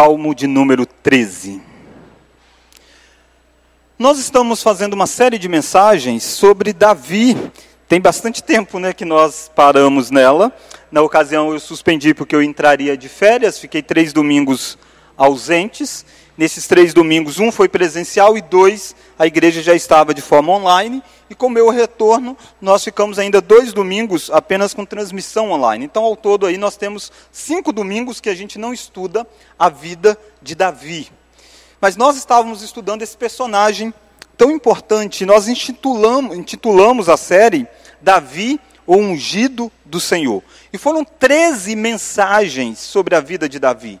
Salmo de número 13. Nós estamos fazendo uma série de mensagens sobre Davi. Tem bastante tempo né, que nós paramos nela. Na ocasião eu suspendi porque eu entraria de férias, fiquei três domingos ausentes. Nesses três domingos, um foi presencial e dois a igreja já estava de forma online. E com o meu retorno, nós ficamos ainda dois domingos apenas com transmissão online. Então, ao todo, aí nós temos cinco domingos que a gente não estuda a vida de Davi. Mas nós estávamos estudando esse personagem tão importante. Nós intitulamos, intitulamos a série Davi, o ungido do Senhor. E foram 13 mensagens sobre a vida de Davi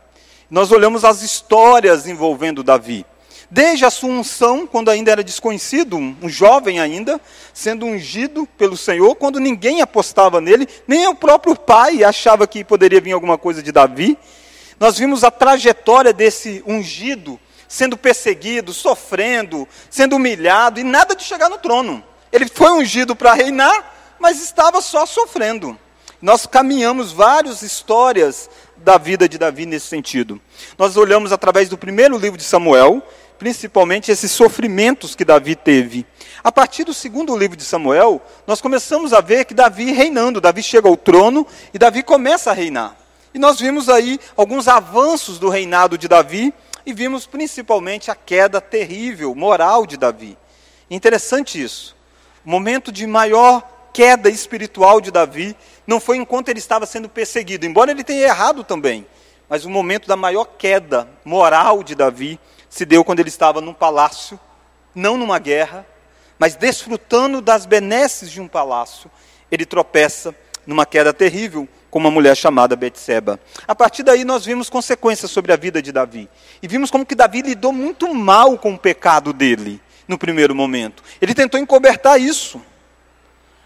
nós olhamos as histórias envolvendo Davi. Desde a sua unção, quando ainda era desconhecido, um jovem ainda, sendo ungido pelo Senhor, quando ninguém apostava nele, nem o próprio pai achava que poderia vir alguma coisa de Davi. Nós vimos a trajetória desse ungido sendo perseguido, sofrendo, sendo humilhado e nada de chegar no trono. Ele foi ungido para reinar, mas estava só sofrendo. Nós caminhamos várias histórias da vida de Davi nesse sentido. Nós olhamos através do primeiro livro de Samuel, principalmente esses sofrimentos que Davi teve. A partir do segundo livro de Samuel, nós começamos a ver que Davi reinando, Davi chega ao trono e Davi começa a reinar. E nós vimos aí alguns avanços do reinado de Davi e vimos principalmente a queda terrível, moral de Davi. Interessante isso. O momento de maior queda espiritual de Davi não foi enquanto ele estava sendo perseguido, embora ele tenha errado também. Mas o momento da maior queda moral de Davi se deu quando ele estava num palácio, não numa guerra, mas desfrutando das benesses de um palácio. Ele tropeça numa queda terrível com uma mulher chamada Betseba. A partir daí nós vimos consequências sobre a vida de Davi. E vimos como que Davi lidou muito mal com o pecado dele no primeiro momento. Ele tentou encobertar isso,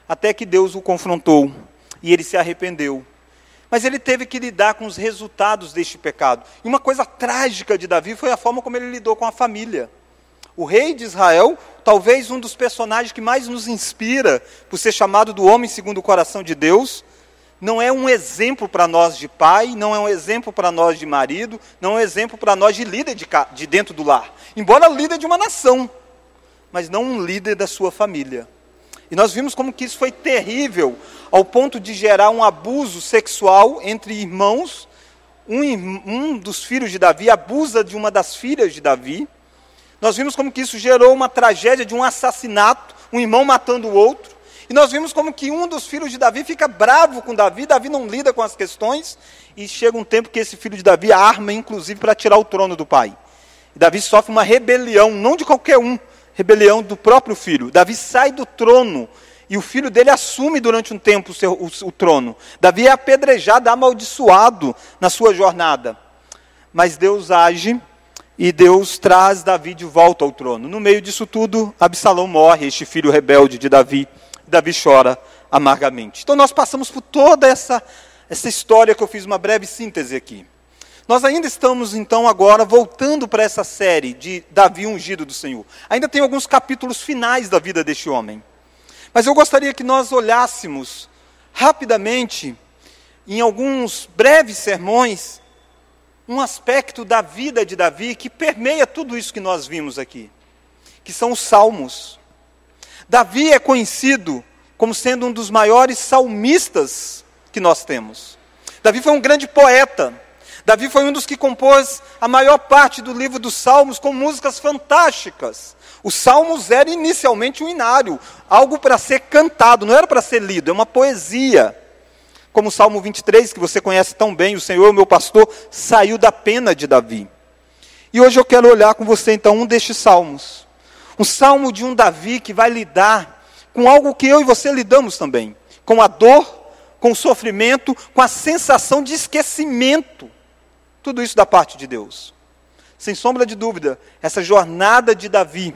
até que Deus o confrontou e ele se arrependeu. Mas ele teve que lidar com os resultados deste pecado. E uma coisa trágica de Davi foi a forma como ele lidou com a família. O rei de Israel, talvez um dos personagens que mais nos inspira por ser chamado do homem segundo o coração de Deus, não é um exemplo para nós de pai, não é um exemplo para nós de marido, não é um exemplo para nós de líder de, de dentro do lar. Embora líder de uma nação, mas não um líder da sua família. E nós vimos como que isso foi terrível, ao ponto de gerar um abuso sexual entre irmãos. Um, um dos filhos de Davi abusa de uma das filhas de Davi. Nós vimos como que isso gerou uma tragédia de um assassinato, um irmão matando o outro. E nós vimos como que um dos filhos de Davi fica bravo com Davi, Davi não lida com as questões, e chega um tempo que esse filho de Davi arma, inclusive, para tirar o trono do pai. E Davi sofre uma rebelião, não de qualquer um, rebelião do próprio filho. Davi sai do trono e o filho dele assume durante um tempo o, seu, o, o trono. Davi é apedrejado, amaldiçoado na sua jornada. Mas Deus age e Deus traz Davi de volta ao trono. No meio disso tudo, Absalão morre, este filho rebelde de Davi. Davi chora amargamente. Então nós passamos por toda essa, essa história que eu fiz uma breve síntese aqui. Nós ainda estamos, então, agora voltando para essa série de Davi ungido do Senhor. Ainda tem alguns capítulos finais da vida deste homem. Mas eu gostaria que nós olhássemos rapidamente, em alguns breves sermões, um aspecto da vida de Davi que permeia tudo isso que nós vimos aqui, que são os salmos. Davi é conhecido como sendo um dos maiores salmistas que nós temos. Davi foi um grande poeta. Davi foi um dos que compôs a maior parte do livro dos Salmos com músicas fantásticas. Os Salmos era inicialmente um inário, algo para ser cantado, não era para ser lido, é uma poesia. Como o Salmo 23, que você conhece tão bem, o Senhor, meu pastor, saiu da pena de Davi. E hoje eu quero olhar com você então um destes salmos. Um salmo de um Davi que vai lidar com algo que eu e você lidamos também, com a dor, com o sofrimento, com a sensação de esquecimento tudo isso da parte de Deus. Sem sombra de dúvida, essa jornada de Davi,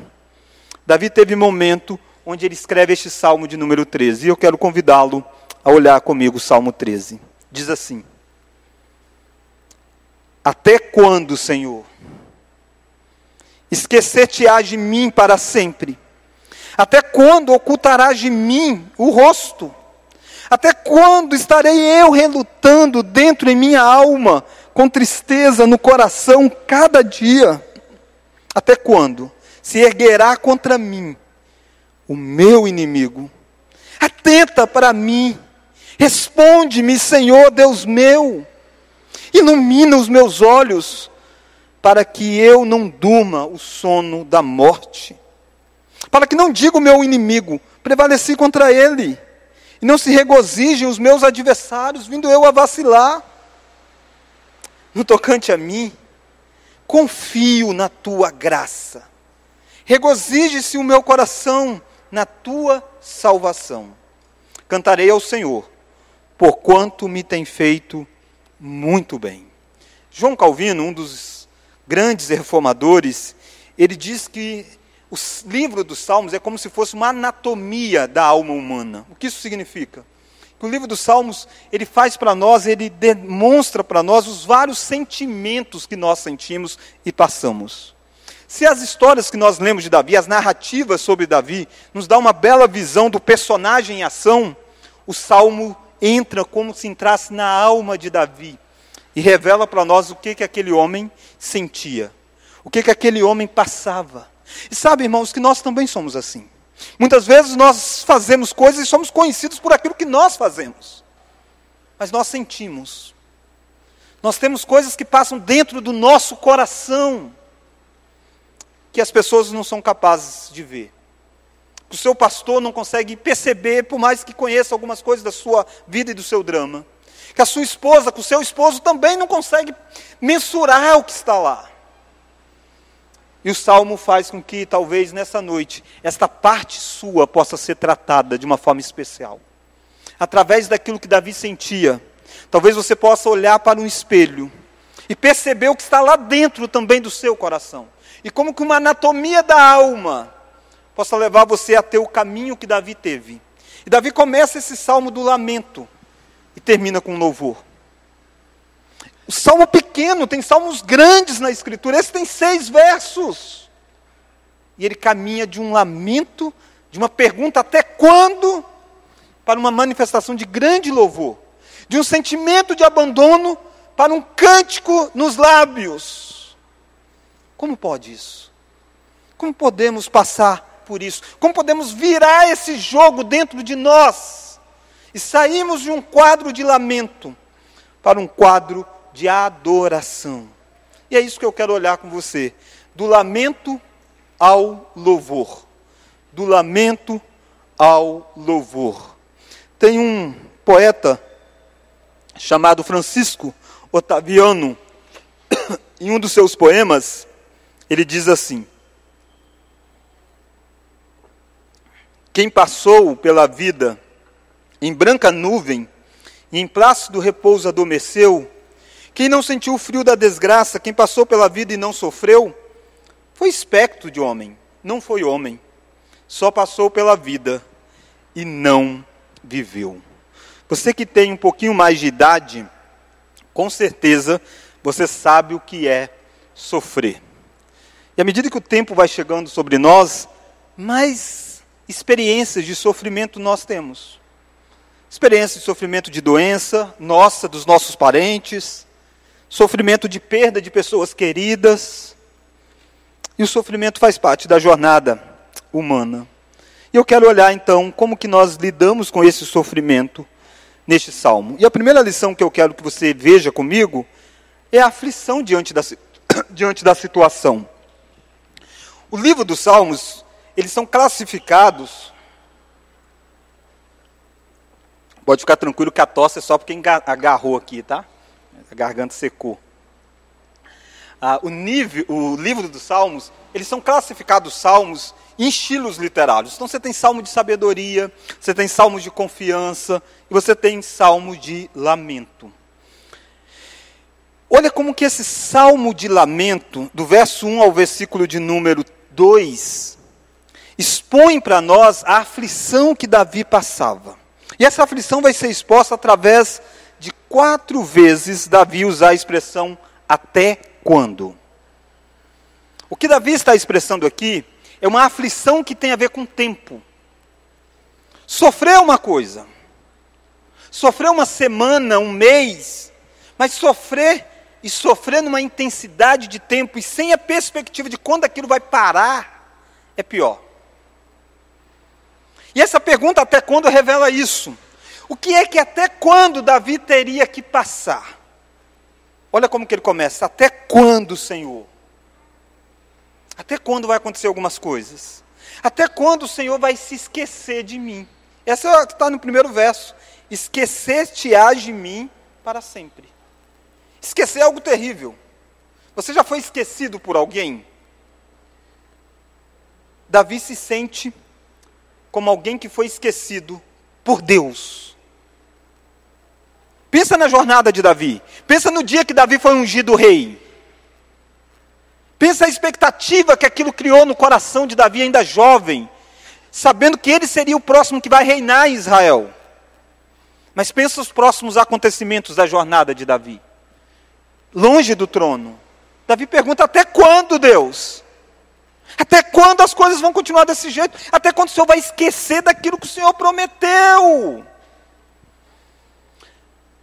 Davi teve momento onde ele escreve este salmo de número 13. E eu quero convidá-lo a olhar comigo o salmo 13. Diz assim: Até quando, Senhor? Esquecer-te-ás de mim para sempre? Até quando ocultarás de mim o rosto? Até quando estarei eu relutando dentro em minha alma, com tristeza no coração cada dia. Até quando se erguerá contra mim o meu inimigo? Atenta para mim, responde-me, Senhor Deus meu, ilumina os meus olhos, para que eu não durma o sono da morte, para que não diga o meu inimigo, prevaleci contra ele, e não se regozijem os meus adversários, vindo eu a vacilar. No tocante a mim, confio na tua graça. Regozije-se o meu coração na tua salvação. Cantarei ao Senhor, porquanto me tem feito muito bem. João Calvino, um dos grandes reformadores, ele diz que o livro dos Salmos é como se fosse uma anatomia da alma humana. O que isso significa? Que o livro dos Salmos, ele faz para nós, ele demonstra para nós os vários sentimentos que nós sentimos e passamos. Se as histórias que nós lemos de Davi, as narrativas sobre Davi, nos dá uma bela visão do personagem em ação, o Salmo entra como se entrasse na alma de Davi e revela para nós o que, que aquele homem sentia, o que, que aquele homem passava. E sabe, irmãos, que nós também somos assim. Muitas vezes nós fazemos coisas e somos conhecidos por aquilo que nós fazemos. Mas nós sentimos. Nós temos coisas que passam dentro do nosso coração que as pessoas não são capazes de ver. Que o seu pastor não consegue perceber, por mais que conheça algumas coisas da sua vida e do seu drama. Que a sua esposa, que o seu esposo também não consegue mensurar o que está lá. E o salmo faz com que, talvez nessa noite, esta parte sua possa ser tratada de uma forma especial. Através daquilo que Davi sentia. Talvez você possa olhar para um espelho e perceber o que está lá dentro também do seu coração. E como que uma anatomia da alma possa levar você a ter o caminho que Davi teve. E Davi começa esse salmo do lamento e termina com louvor. O salmo pequeno, tem salmos grandes na Escritura, esse tem seis versos. E ele caminha de um lamento, de uma pergunta até quando, para uma manifestação de grande louvor, de um sentimento de abandono para um cântico nos lábios. Como pode isso? Como podemos passar por isso? Como podemos virar esse jogo dentro de nós e sairmos de um quadro de lamento para um quadro de adoração. E é isso que eu quero olhar com você. Do lamento ao louvor. Do lamento ao louvor. Tem um poeta chamado Francisco Otaviano, em um dos seus poemas, ele diz assim: Quem passou pela vida em branca nuvem e em plácido repouso adormeceu, quem não sentiu o frio da desgraça, quem passou pela vida e não sofreu, foi espectro de homem, não foi homem. Só passou pela vida e não viveu. Você que tem um pouquinho mais de idade, com certeza você sabe o que é sofrer. E à medida que o tempo vai chegando sobre nós, mais experiências de sofrimento nós temos. Experiências de sofrimento de doença, nossa, dos nossos parentes, sofrimento de perda de pessoas queridas. E o sofrimento faz parte da jornada humana. E eu quero olhar então como que nós lidamos com esse sofrimento neste salmo. E a primeira lição que eu quero que você veja comigo é a aflição diante da, diante da situação. O livro dos salmos, eles são classificados Pode ficar tranquilo que a tosse é só porque agarrou aqui, tá? A garganta secou. Ah, o, nível, o livro dos Salmos, eles são classificados salmos em estilos literários. Então você tem salmo de sabedoria, você tem salmo de confiança e você tem salmo de lamento. Olha como que esse salmo de lamento, do verso 1 ao versículo de número 2, expõe para nós a aflição que Davi passava. E essa aflição vai ser exposta através de quatro vezes Davi usar a expressão até quando. O que Davi está expressando aqui é uma aflição que tem a ver com tempo. Sofrer uma coisa, sofrer uma semana, um mês, mas sofrer e sofrer numa intensidade de tempo e sem a perspectiva de quando aquilo vai parar, é pior. E essa pergunta, até quando, revela isso. O que é que até quando Davi teria que passar? Olha como que ele começa. Até quando, Senhor? Até quando vai acontecer algumas coisas? Até quando o Senhor vai se esquecer de mim? Essa é está no primeiro verso. Esquecer-te-á de mim para sempre. Esquecer é algo terrível. Você já foi esquecido por alguém? Davi se sente como alguém que foi esquecido por Deus. Pensa na jornada de Davi. Pensa no dia que Davi foi ungido rei. Pensa a expectativa que aquilo criou no coração de Davi, ainda jovem, sabendo que ele seria o próximo que vai reinar em Israel. Mas pensa os próximos acontecimentos da jornada de Davi longe do trono. Davi pergunta: até quando, Deus? Até quando as coisas vão continuar desse jeito? Até quando o Senhor vai esquecer daquilo que o Senhor prometeu?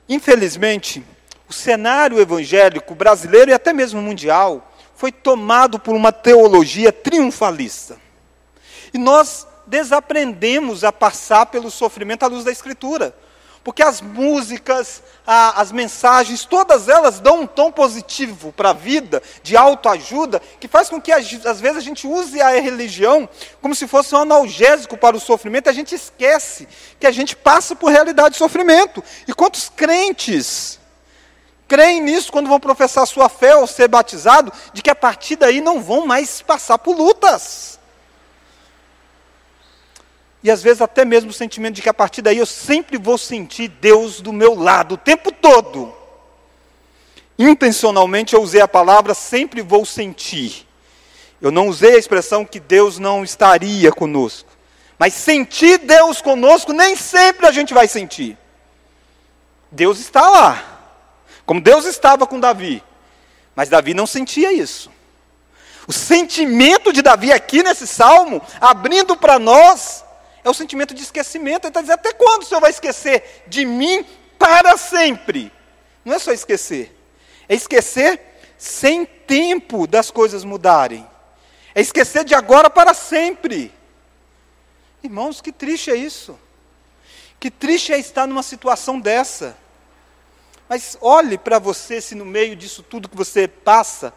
Infelizmente, o cenário evangélico brasileiro e até mesmo mundial foi tomado por uma teologia triunfalista. E nós desaprendemos a passar pelo sofrimento à luz da Escritura. Porque as músicas, a, as mensagens, todas elas dão um tom positivo para a vida, de autoajuda, que faz com que às vezes a gente use a religião como se fosse um analgésico para o sofrimento, e a gente esquece que a gente passa por realidade de sofrimento. E quantos crentes creem nisso quando vão professar sua fé ou ser batizado, de que a partir daí não vão mais passar por lutas? E às vezes até mesmo o sentimento de que a partir daí eu sempre vou sentir Deus do meu lado o tempo todo. Intencionalmente eu usei a palavra sempre vou sentir. Eu não usei a expressão que Deus não estaria conosco. Mas sentir Deus conosco nem sempre a gente vai sentir. Deus está lá. Como Deus estava com Davi. Mas Davi não sentia isso. O sentimento de Davi aqui nesse salmo, abrindo para nós, é o sentimento de esquecimento. Ele está dizendo: até quando o Senhor vai esquecer de mim para sempre? Não é só esquecer, é esquecer sem tempo das coisas mudarem. É esquecer de agora para sempre. Irmãos, que triste é isso. Que triste é estar numa situação dessa. Mas olhe para você se no meio disso tudo que você passa,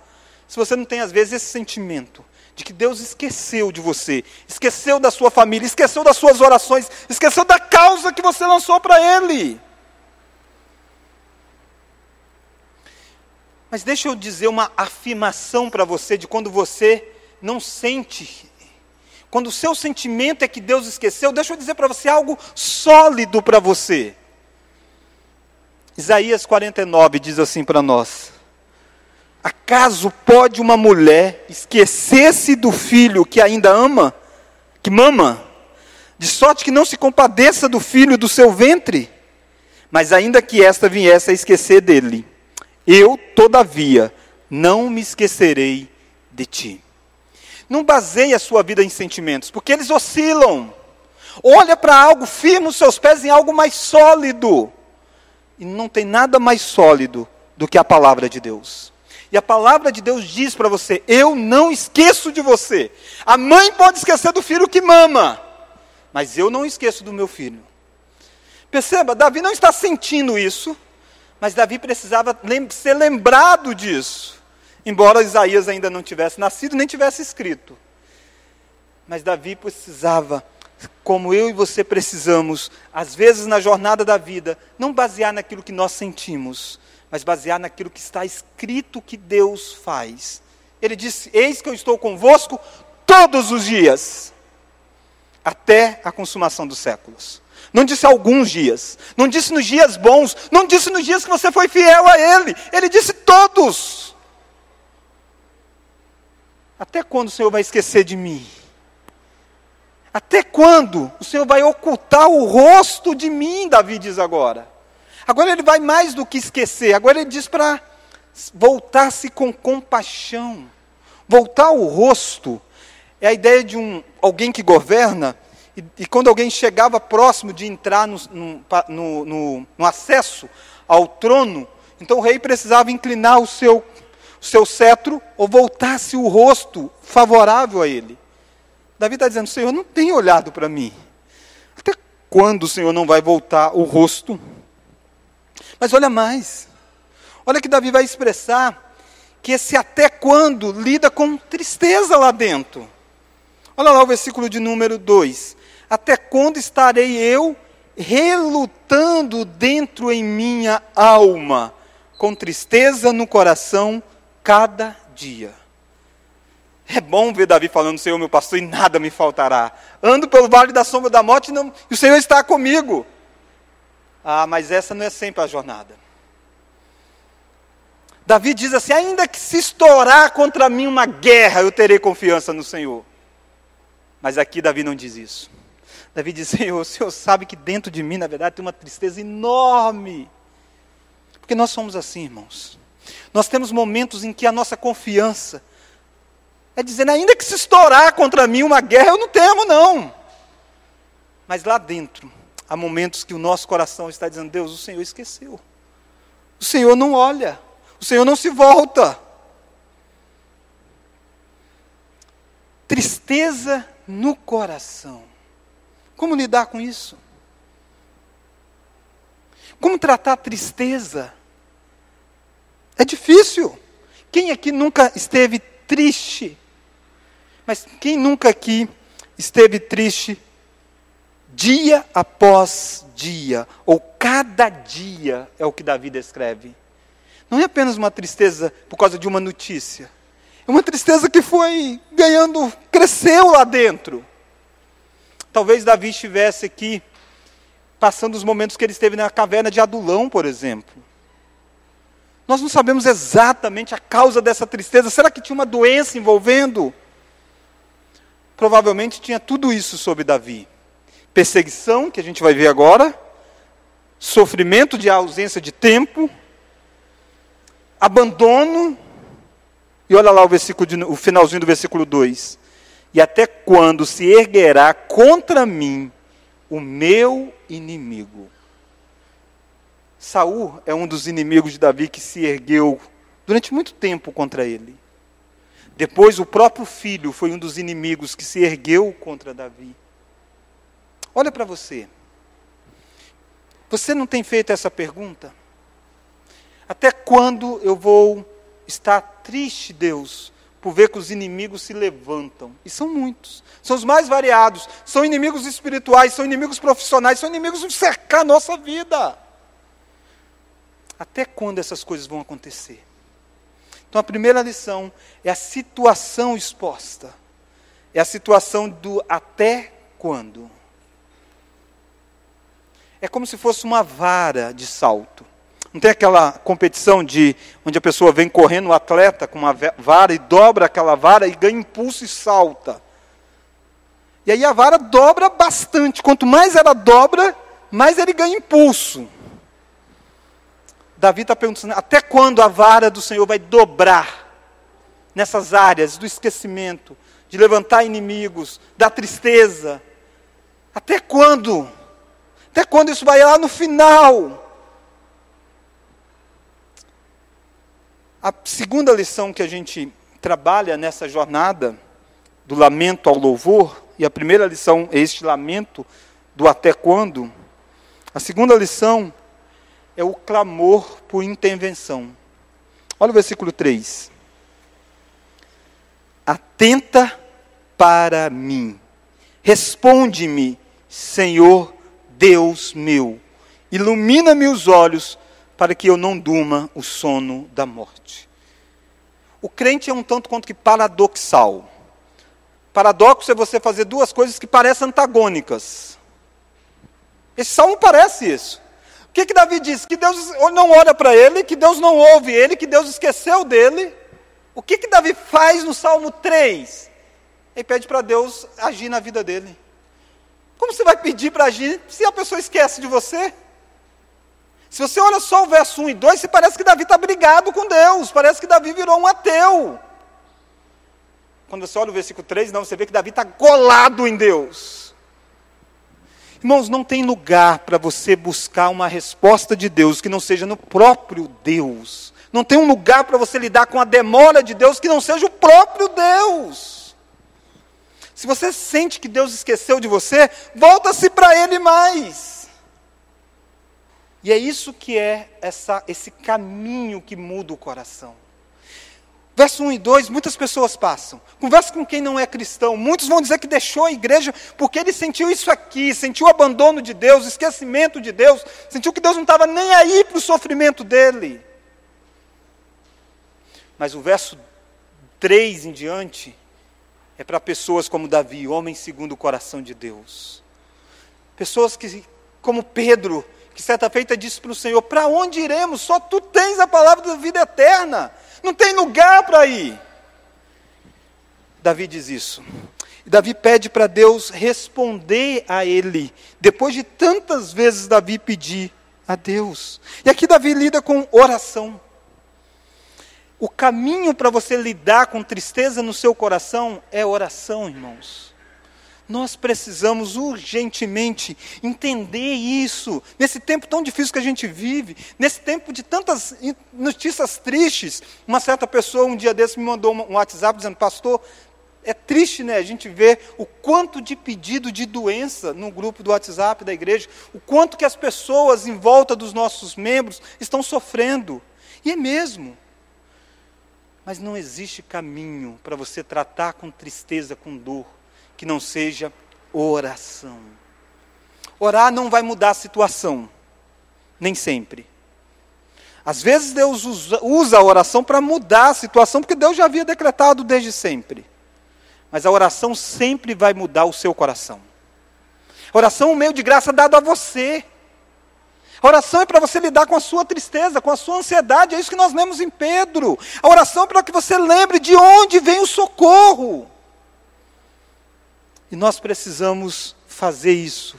se você não tem às vezes esse sentimento de que Deus esqueceu de você, esqueceu da sua família, esqueceu das suas orações, esqueceu da causa que você lançou para Ele. Mas deixa eu dizer uma afirmação para você de quando você não sente, quando o seu sentimento é que Deus esqueceu, deixa eu dizer para você algo sólido para você. Isaías 49 diz assim para nós: Acaso pode uma mulher esquecer-se do filho que ainda ama, que mama, de sorte que não se compadeça do filho do seu ventre? Mas ainda que esta viesse a esquecer dele, eu, todavia, não me esquecerei de ti. Não baseie a sua vida em sentimentos, porque eles oscilam. Olha para algo, firma os seus pés em algo mais sólido. E não tem nada mais sólido do que a palavra de Deus. E a palavra de Deus diz para você: Eu não esqueço de você. A mãe pode esquecer do filho que mama, mas eu não esqueço do meu filho. Perceba, Davi não está sentindo isso, mas Davi precisava lem ser lembrado disso. Embora Isaías ainda não tivesse nascido, nem tivesse escrito. Mas Davi precisava, como eu e você precisamos, às vezes na jornada da vida, não basear naquilo que nós sentimos, mas basear naquilo que está escrito que Deus faz. Ele disse: Eis que eu estou convosco todos os dias, até a consumação dos séculos. Não disse alguns dias, não disse nos dias bons, não disse nos dias que você foi fiel a Ele, Ele disse todos. Até quando o Senhor vai esquecer de mim? Até quando o Senhor vai ocultar o rosto de mim? Davi diz agora. Agora ele vai mais do que esquecer, agora ele diz para voltar-se com compaixão. Voltar o rosto é a ideia de um, alguém que governa, e, e quando alguém chegava próximo de entrar no, no, no, no acesso ao trono, Então o rei precisava inclinar o seu, o seu cetro ou voltasse o rosto favorável a ele. Davi está dizendo: Senhor, não tem olhado para mim. Até quando o Senhor não vai voltar o rosto? Mas olha mais. Olha que Davi vai expressar que esse até quando lida com tristeza lá dentro. Olha lá o versículo de número 2. Até quando estarei eu relutando dentro em minha alma, com tristeza no coração cada dia? É bom ver Davi falando, Senhor, meu pastor, e nada me faltará. Ando pelo vale da sombra da morte não, e o Senhor está comigo. Ah, mas essa não é sempre a jornada. Davi diz assim: ainda que se estourar contra mim uma guerra, eu terei confiança no Senhor. Mas aqui Davi não diz isso. Davi diz: Senhor, o Senhor sabe que dentro de mim, na verdade, tem uma tristeza enorme. Porque nós somos assim, irmãos. Nós temos momentos em que a nossa confiança é dizendo, ainda que se estourar contra mim uma guerra, eu não temo, não. Mas lá dentro, há momentos que o nosso coração está dizendo, Deus, o Senhor esqueceu. O Senhor não olha. O Senhor não se volta. Tristeza no coração. Como lidar com isso? Como tratar a tristeza? É difícil. Quem aqui nunca esteve triste? Mas quem nunca aqui esteve triste dia após dia, ou cada dia, é o que Davi descreve? Não é apenas uma tristeza por causa de uma notícia. É uma tristeza que foi ganhando, cresceu lá dentro. Talvez Davi estivesse aqui passando os momentos que ele esteve na caverna de Adulão, por exemplo. Nós não sabemos exatamente a causa dessa tristeza. Será que tinha uma doença envolvendo? provavelmente tinha tudo isso sobre Davi: perseguição, que a gente vai ver agora, sofrimento de ausência de tempo, abandono, e olha lá o, versículo de, o finalzinho do versículo 2: E até quando se erguerá contra mim o meu inimigo? Saul é um dos inimigos de Davi que se ergueu durante muito tempo contra ele. Depois, o próprio filho foi um dos inimigos que se ergueu contra Davi. Olha para você. Você não tem feito essa pergunta? Até quando eu vou estar triste, Deus, por ver que os inimigos se levantam? E são muitos. São os mais variados. São inimigos espirituais, são inimigos profissionais, são inimigos de cercar a nossa vida. Até quando essas coisas vão acontecer? Então a primeira lição é a situação exposta. É a situação do até quando. É como se fosse uma vara de salto. Não tem aquela competição de onde a pessoa vem correndo, o atleta com uma vara e dobra aquela vara e ganha impulso e salta. E aí a vara dobra bastante. Quanto mais ela dobra, mais ele ganha impulso. Davi está perguntando: até quando a vara do Senhor vai dobrar nessas áreas do esquecimento, de levantar inimigos, da tristeza? Até quando? Até quando isso vai lá no final? A segunda lição que a gente trabalha nessa jornada do lamento ao louvor, e a primeira lição é este lamento do até quando. A segunda lição é o clamor por intervenção. Olha o versículo 3. Atenta para mim, responde-me, Senhor Deus meu, ilumina-me os olhos para que eu não durma o sono da morte. O crente é um tanto quanto que paradoxal. Paradoxo é você fazer duas coisas que parecem antagônicas. Esse salmo parece isso. O que, que Davi diz? Que Deus não olha para ele, que Deus não ouve ele, que Deus esqueceu dele. O que, que Davi faz no Salmo 3? Ele pede para Deus agir na vida dele. Como você vai pedir para agir se a pessoa esquece de você? Se você olha só o verso 1 e 2, você parece que Davi está brigado com Deus, parece que Davi virou um ateu. Quando você olha o versículo 3, não, você vê que Davi está colado em Deus. Irmãos, não tem lugar para você buscar uma resposta de Deus que não seja no próprio Deus. Não tem um lugar para você lidar com a demora de Deus que não seja o próprio Deus. Se você sente que Deus esqueceu de você, volta-se para Ele mais. E é isso que é essa, esse caminho que muda o coração. Verso 1 e 2, muitas pessoas passam. Conversa com quem não é cristão. Muitos vão dizer que deixou a igreja porque ele sentiu isso aqui, sentiu o abandono de Deus, o esquecimento de Deus, sentiu que Deus não estava nem aí para o sofrimento dele. Mas o verso 3 em diante é para pessoas como Davi, homens segundo o coração de Deus. Pessoas que, como Pedro, que certa feita disse para o Senhor: Para onde iremos? Só tu tens a palavra da vida eterna. Não tem lugar para ir. Davi diz isso. Davi pede para Deus responder a ele, depois de tantas vezes Davi pedir a Deus. E aqui Davi lida com oração. O caminho para você lidar com tristeza no seu coração é oração, irmãos. Nós precisamos urgentemente entender isso. Nesse tempo tão difícil que a gente vive, nesse tempo de tantas notícias tristes. Uma certa pessoa, um dia desse, me mandou um WhatsApp dizendo: Pastor, é triste, né? A gente vê o quanto de pedido de doença no grupo do WhatsApp da igreja, o quanto que as pessoas em volta dos nossos membros estão sofrendo. E é mesmo. Mas não existe caminho para você tratar com tristeza, com dor que não seja oração. Orar não vai mudar a situação, nem sempre. Às vezes Deus usa, a oração para mudar a situação, porque Deus já havia decretado desde sempre. Mas a oração sempre vai mudar o seu coração. A oração é um meio de graça dado a você. A oração é para você lidar com a sua tristeza, com a sua ansiedade, é isso que nós lemos em Pedro. A oração é para que você lembre de onde vem o socorro. E nós precisamos fazer isso,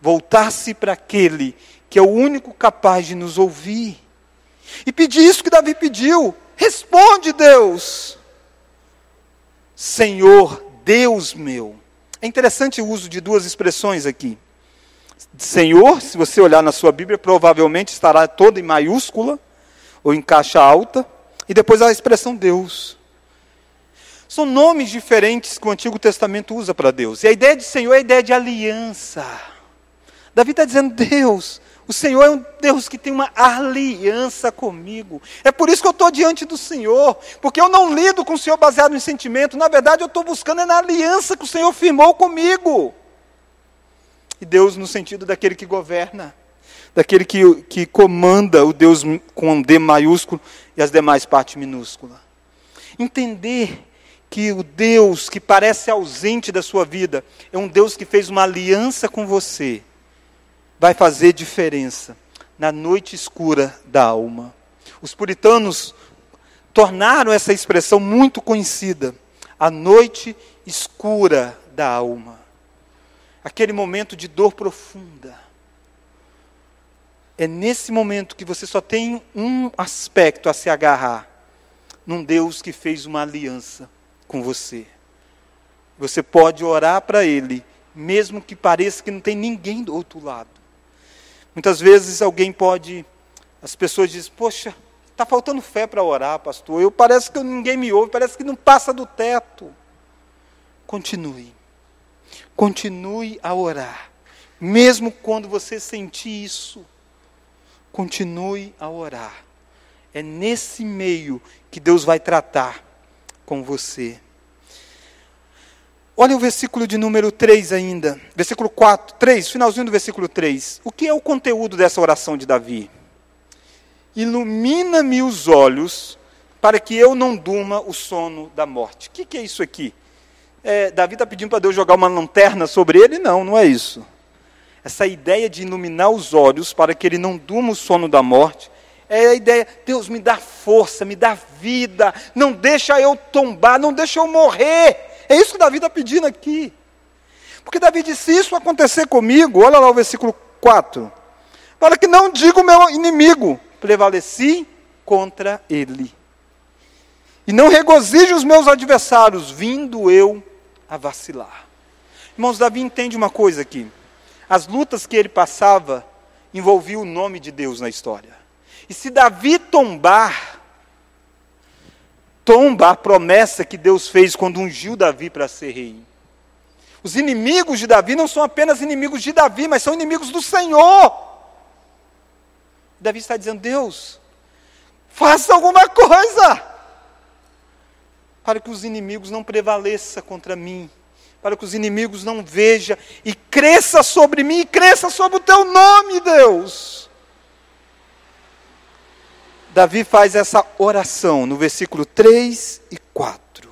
voltar-se para aquele que é o único capaz de nos ouvir. E pedir isso que Davi pediu. Responde, Deus. Senhor, Deus meu. É interessante o uso de duas expressões aqui. Senhor, se você olhar na sua Bíblia, provavelmente estará toda em maiúscula ou em caixa alta, e depois a expressão Deus. São nomes diferentes que o Antigo Testamento usa para Deus. E a ideia de Senhor é a ideia de aliança. Davi está dizendo: Deus, o Senhor é um Deus que tem uma aliança comigo. É por isso que eu estou diante do Senhor, porque eu não lido com o Senhor baseado em sentimento. Na verdade, eu estou buscando é na aliança que o Senhor firmou comigo. E Deus, no sentido daquele que governa, daquele que, que comanda o Deus com D maiúsculo e as demais partes minúsculas. Entender que o Deus que parece ausente da sua vida é um Deus que fez uma aliança com você, vai fazer diferença na noite escura da alma. Os puritanos tornaram essa expressão muito conhecida, a noite escura da alma. Aquele momento de dor profunda. É nesse momento que você só tem um aspecto a se agarrar, num Deus que fez uma aliança com você. Você pode orar para Ele, mesmo que pareça que não tem ninguém do outro lado. Muitas vezes alguém pode, as pessoas dizem, poxa, está faltando fé para orar, pastor. Eu parece que ninguém me ouve, parece que não passa do teto. Continue. Continue a orar. Mesmo quando você sentir isso, continue a orar. É nesse meio que Deus vai tratar com você. Olha o versículo de número 3 ainda, versículo 4, 3, finalzinho do versículo 3. O que é o conteúdo dessa oração de Davi? Ilumina-me os olhos para que eu não durma o sono da morte. O que, que é isso aqui? É, Davi está pedindo para Deus jogar uma lanterna sobre ele? Não, não é isso. Essa ideia de iluminar os olhos para que ele não durma o sono da morte é a ideia, Deus me dá força, me dá vida, não deixa eu tombar, não deixa eu morrer. É isso que Davi está pedindo aqui. Porque Davi disse: se isso acontecer comigo, olha lá o versículo 4. Para que não diga o meu inimigo, prevaleci contra ele. E não regozije os meus adversários, vindo eu a vacilar. Irmãos, Davi entende uma coisa aqui. as lutas que ele passava envolviam o nome de Deus na história. E se Davi tombar, tomba a promessa que Deus fez quando ungiu Davi para ser rei. Os inimigos de Davi não são apenas inimigos de Davi, mas são inimigos do Senhor. Davi está dizendo: Deus, faça alguma coisa para que os inimigos não prevaleçam contra mim para que os inimigos não vejam e cresça sobre mim e cresça sobre o teu nome, Deus. Davi faz essa oração no versículo 3 e 4.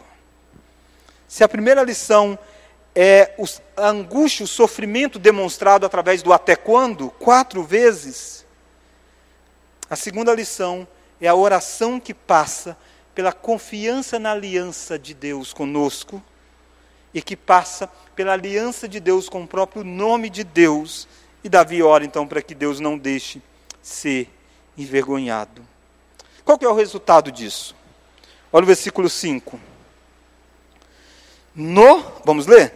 Se a primeira lição é a angústia, o sofrimento demonstrado através do até quando, quatro vezes, a segunda lição é a oração que passa pela confiança na aliança de Deus conosco e que passa pela aliança de Deus com o próprio nome de Deus. E Davi ora então para que Deus não deixe ser envergonhado. Qual que é o resultado disso? Olha o versículo 5. No, vamos ler?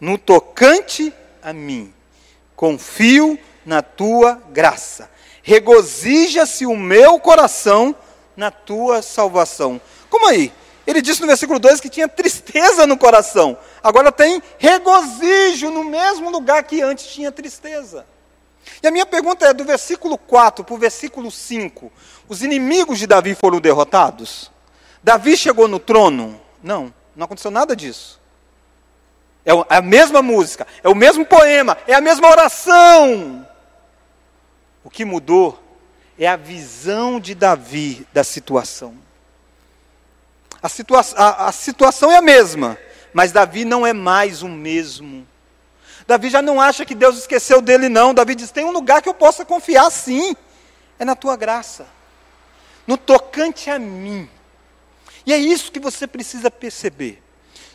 No tocante a mim, confio na tua graça. Regozija-se o meu coração na tua salvação. Como aí? Ele disse no versículo 2 que tinha tristeza no coração. Agora tem regozijo no mesmo lugar que antes tinha tristeza. E a minha pergunta é: do versículo 4 para o versículo 5, os inimigos de Davi foram derrotados? Davi chegou no trono? Não, não aconteceu nada disso. É, é a mesma música, é o mesmo poema, é a mesma oração. O que mudou é a visão de Davi da situação. A, situa a, a situação é a mesma, mas Davi não é mais o mesmo. Davi já não acha que Deus esqueceu dele, não. Davi diz: tem um lugar que eu possa confiar, sim, é na tua graça, no tocante a mim. E é isso que você precisa perceber.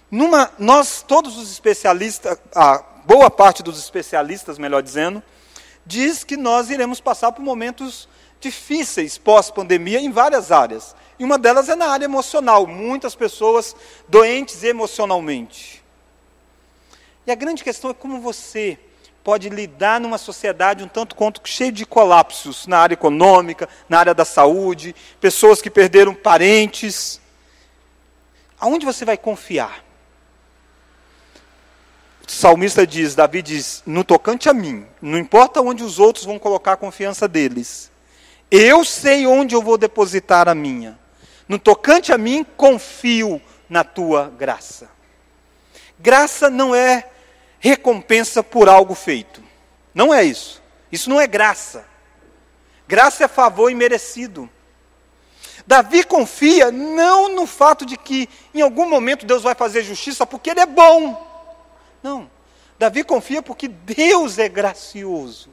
Numa, nós, todos os especialistas, a boa parte dos especialistas, melhor dizendo, diz que nós iremos passar por momentos difíceis pós-pandemia em várias áreas. E uma delas é na área emocional. Muitas pessoas doentes emocionalmente. E a grande questão é como você pode lidar numa sociedade um tanto quanto cheia de colapsos na área econômica, na área da saúde, pessoas que perderam parentes. Aonde você vai confiar? O salmista diz, Davi diz, no tocante a mim, não importa onde os outros vão colocar a confiança deles, eu sei onde eu vou depositar a minha. No tocante a mim, confio na tua graça. Graça não é recompensa por algo feito. Não é isso. Isso não é graça. Graça é favor imerecido. Davi confia não no fato de que em algum momento Deus vai fazer justiça porque ele é bom. Não. Davi confia porque Deus é gracioso.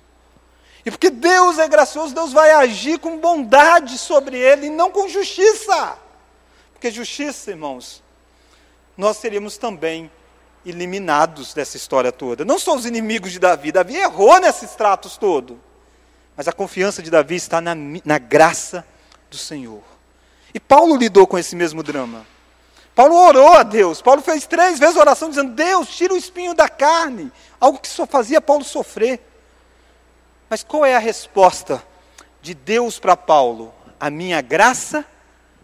E porque Deus é gracioso, Deus vai agir com bondade sobre ele e não com justiça. Porque justiça, irmãos, nós seríamos também eliminados dessa história toda. Não só os inimigos de Davi, Davi errou nesses tratos todo. Mas a confiança de Davi está na, na graça do Senhor. E Paulo lidou com esse mesmo drama. Paulo orou a Deus. Paulo fez três vezes oração dizendo: Deus, tira o espinho da carne. Algo que só fazia Paulo sofrer. Mas qual é a resposta de Deus para Paulo? A minha graça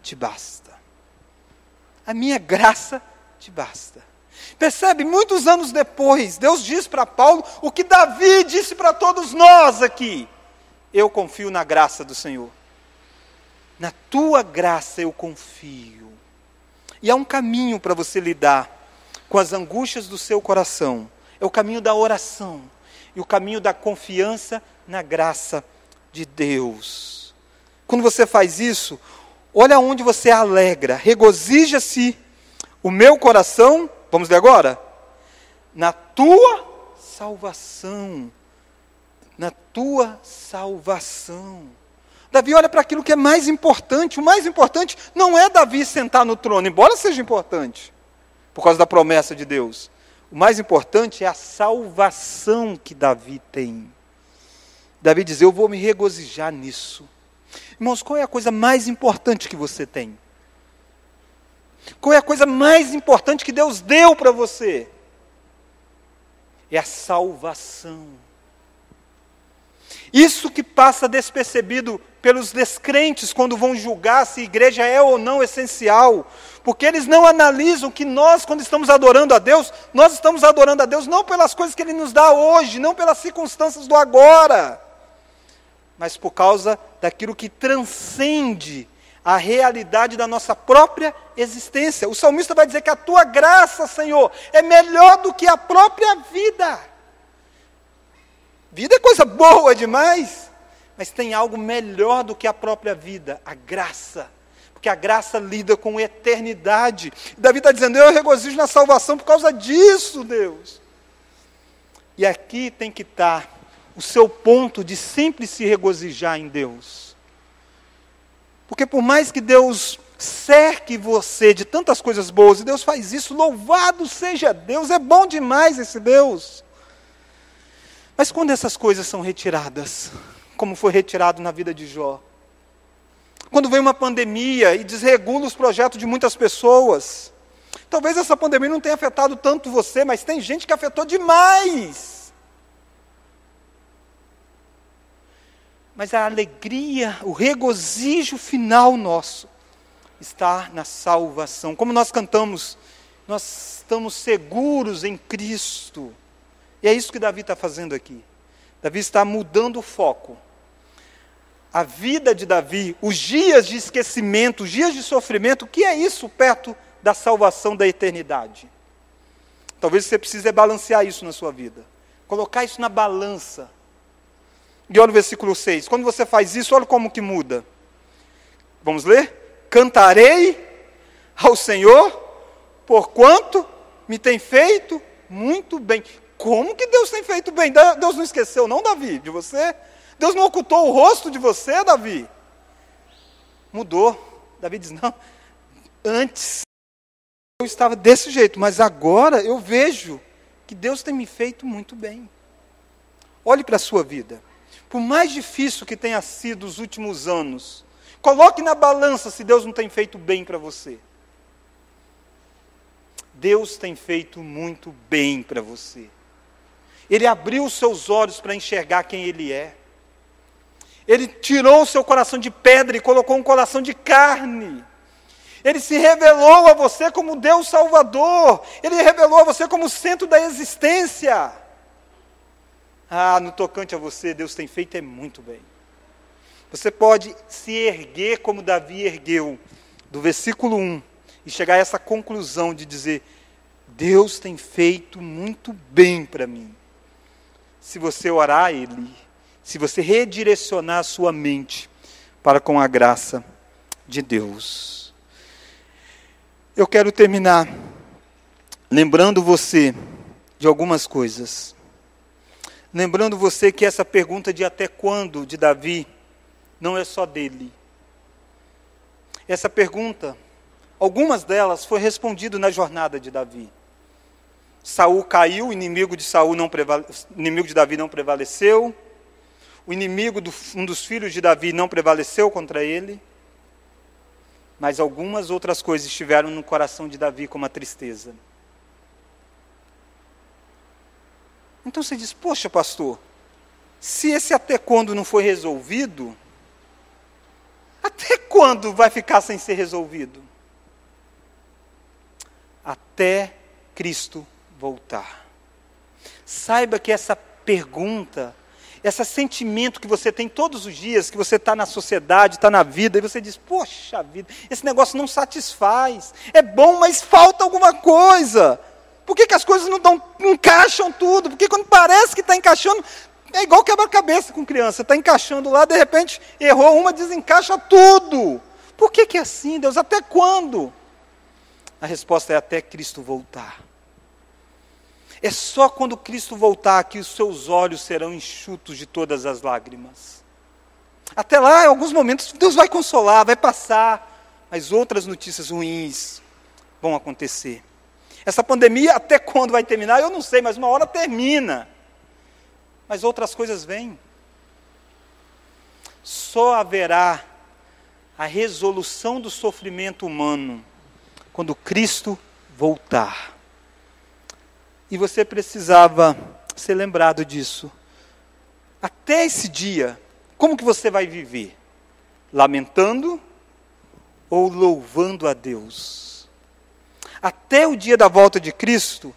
te basta. A minha graça te basta. Percebe? Muitos anos depois, Deus diz para Paulo o que Davi disse para todos nós aqui. Eu confio na graça do Senhor. Na tua graça eu confio. E há um caminho para você lidar com as angústias do seu coração. É o caminho da oração e o caminho da confiança na graça de Deus. Quando você faz isso, olha onde você alegra, regozija-se o meu coração, vamos ler agora? Na tua salvação. Na tua salvação. Davi olha para aquilo que é mais importante. O mais importante não é Davi sentar no trono, embora seja importante, por causa da promessa de Deus. O mais importante é a salvação que Davi tem. Davi diz: Eu vou me regozijar nisso. Irmãos, qual é a coisa mais importante que você tem? Qual é a coisa mais importante que Deus deu para você? É a salvação. Isso que passa despercebido pelos descrentes quando vão julgar se igreja é ou não essencial, porque eles não analisam que nós, quando estamos adorando a Deus, nós estamos adorando a Deus não pelas coisas que Ele nos dá hoje, não pelas circunstâncias do agora, mas por causa daquilo que transcende a realidade da nossa própria existência. O salmista vai dizer que a tua graça, Senhor, é melhor do que a própria vida. Vida é coisa boa demais, mas tem algo melhor do que a própria vida, a graça. Porque a graça lida com eternidade. Davi está dizendo: Eu regozijo na salvação por causa disso, Deus. E aqui tem que estar o seu ponto de sempre se regozijar em Deus. Porque por mais que Deus cerque você de tantas coisas boas, e Deus faz isso, louvado seja Deus, é bom demais esse Deus. Mas quando essas coisas são retiradas, como foi retirado na vida de Jó, quando vem uma pandemia e desregula os projetos de muitas pessoas, talvez essa pandemia não tenha afetado tanto você, mas tem gente que afetou demais. Mas a alegria, o regozijo final nosso está na salvação. Como nós cantamos, nós estamos seguros em Cristo. E é isso que Davi está fazendo aqui. Davi está mudando o foco. A vida de Davi, os dias de esquecimento, os dias de sofrimento, o que é isso perto da salvação da eternidade? Talvez você precise balancear isso na sua vida. Colocar isso na balança. E olha o versículo 6. Quando você faz isso, olha como que muda. Vamos ler? Cantarei ao Senhor, porquanto me tem feito muito bem. Como que Deus tem feito bem? Deus não esqueceu, não, Davi, de você? Deus não ocultou o rosto de você, Davi? Mudou. Davi diz: não, antes eu estava desse jeito, mas agora eu vejo que Deus tem me feito muito bem. Olhe para a sua vida. Por mais difícil que tenha sido os últimos anos, coloque na balança se Deus não tem feito bem para você. Deus tem feito muito bem para você. Ele abriu os seus olhos para enxergar quem Ele é. Ele tirou o seu coração de pedra e colocou um coração de carne. Ele se revelou a você como Deus Salvador. Ele revelou a você como centro da existência. Ah, no tocante a você, Deus tem feito é muito bem. Você pode se erguer como Davi ergueu, do versículo 1, e chegar a essa conclusão de dizer: Deus tem feito muito bem para mim se você orar a Ele, se você redirecionar a sua mente para com a graça de Deus. Eu quero terminar lembrando você de algumas coisas. Lembrando você que essa pergunta de até quando de Davi não é só dele. Essa pergunta, algumas delas foi respondido na jornada de Davi. Saul caiu, o inimigo de Saul não inimigo de Davi não prevaleceu. O inimigo do, um dos filhos de Davi não prevaleceu contra ele. Mas algumas outras coisas estiveram no coração de Davi como a tristeza. Então você diz: "Poxa, pastor, se esse até quando não foi resolvido, até quando vai ficar sem ser resolvido?" Até Cristo voltar. Saiba que essa pergunta, esse sentimento que você tem todos os dias, que você está na sociedade, está na vida, e você diz: Poxa vida, esse negócio não satisfaz. É bom, mas falta alguma coisa. Por que, que as coisas não, tão, não encaixam tudo? Porque quando parece que está encaixando, é igual quebra-cabeça com criança, está encaixando lá, de repente errou uma, desencaixa tudo. Por que, que é assim, Deus? Até quando? A resposta é até Cristo voltar. É só quando Cristo voltar que os seus olhos serão enxutos de todas as lágrimas. Até lá, em alguns momentos, Deus vai consolar, vai passar, mas outras notícias ruins vão acontecer. Essa pandemia, até quando vai terminar, eu não sei, mas uma hora termina. Mas outras coisas vêm. Só haverá a resolução do sofrimento humano quando Cristo voltar. E você precisava ser lembrado disso. até esse dia, como que você vai viver? Lamentando ou louvando a Deus? Até o dia da volta de Cristo,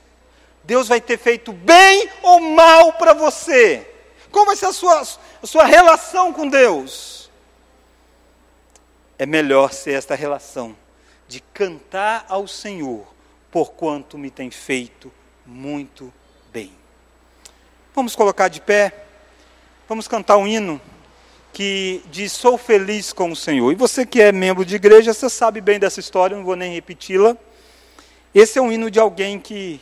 Deus vai ter feito bem ou mal para você? Como vai ser a sua, a sua relação com Deus? É melhor ser esta relação de cantar ao Senhor, por quanto me tem feito muito bem. Vamos colocar de pé, vamos cantar um hino que diz: Sou feliz com o Senhor. E você que é membro de igreja, você sabe bem dessa história, não vou nem repeti-la. Esse é um hino de alguém que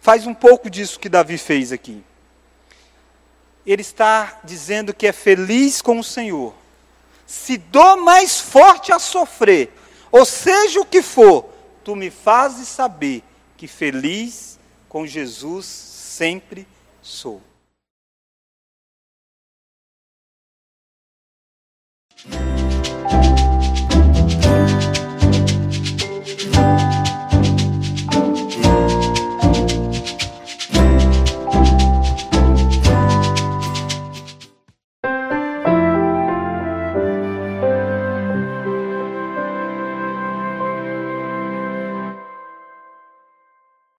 faz um pouco disso que Davi fez aqui. Ele está dizendo que é feliz com o Senhor. Se dou mais forte a sofrer, ou seja o que for, tu me fazes saber que feliz com Jesus sempre sou.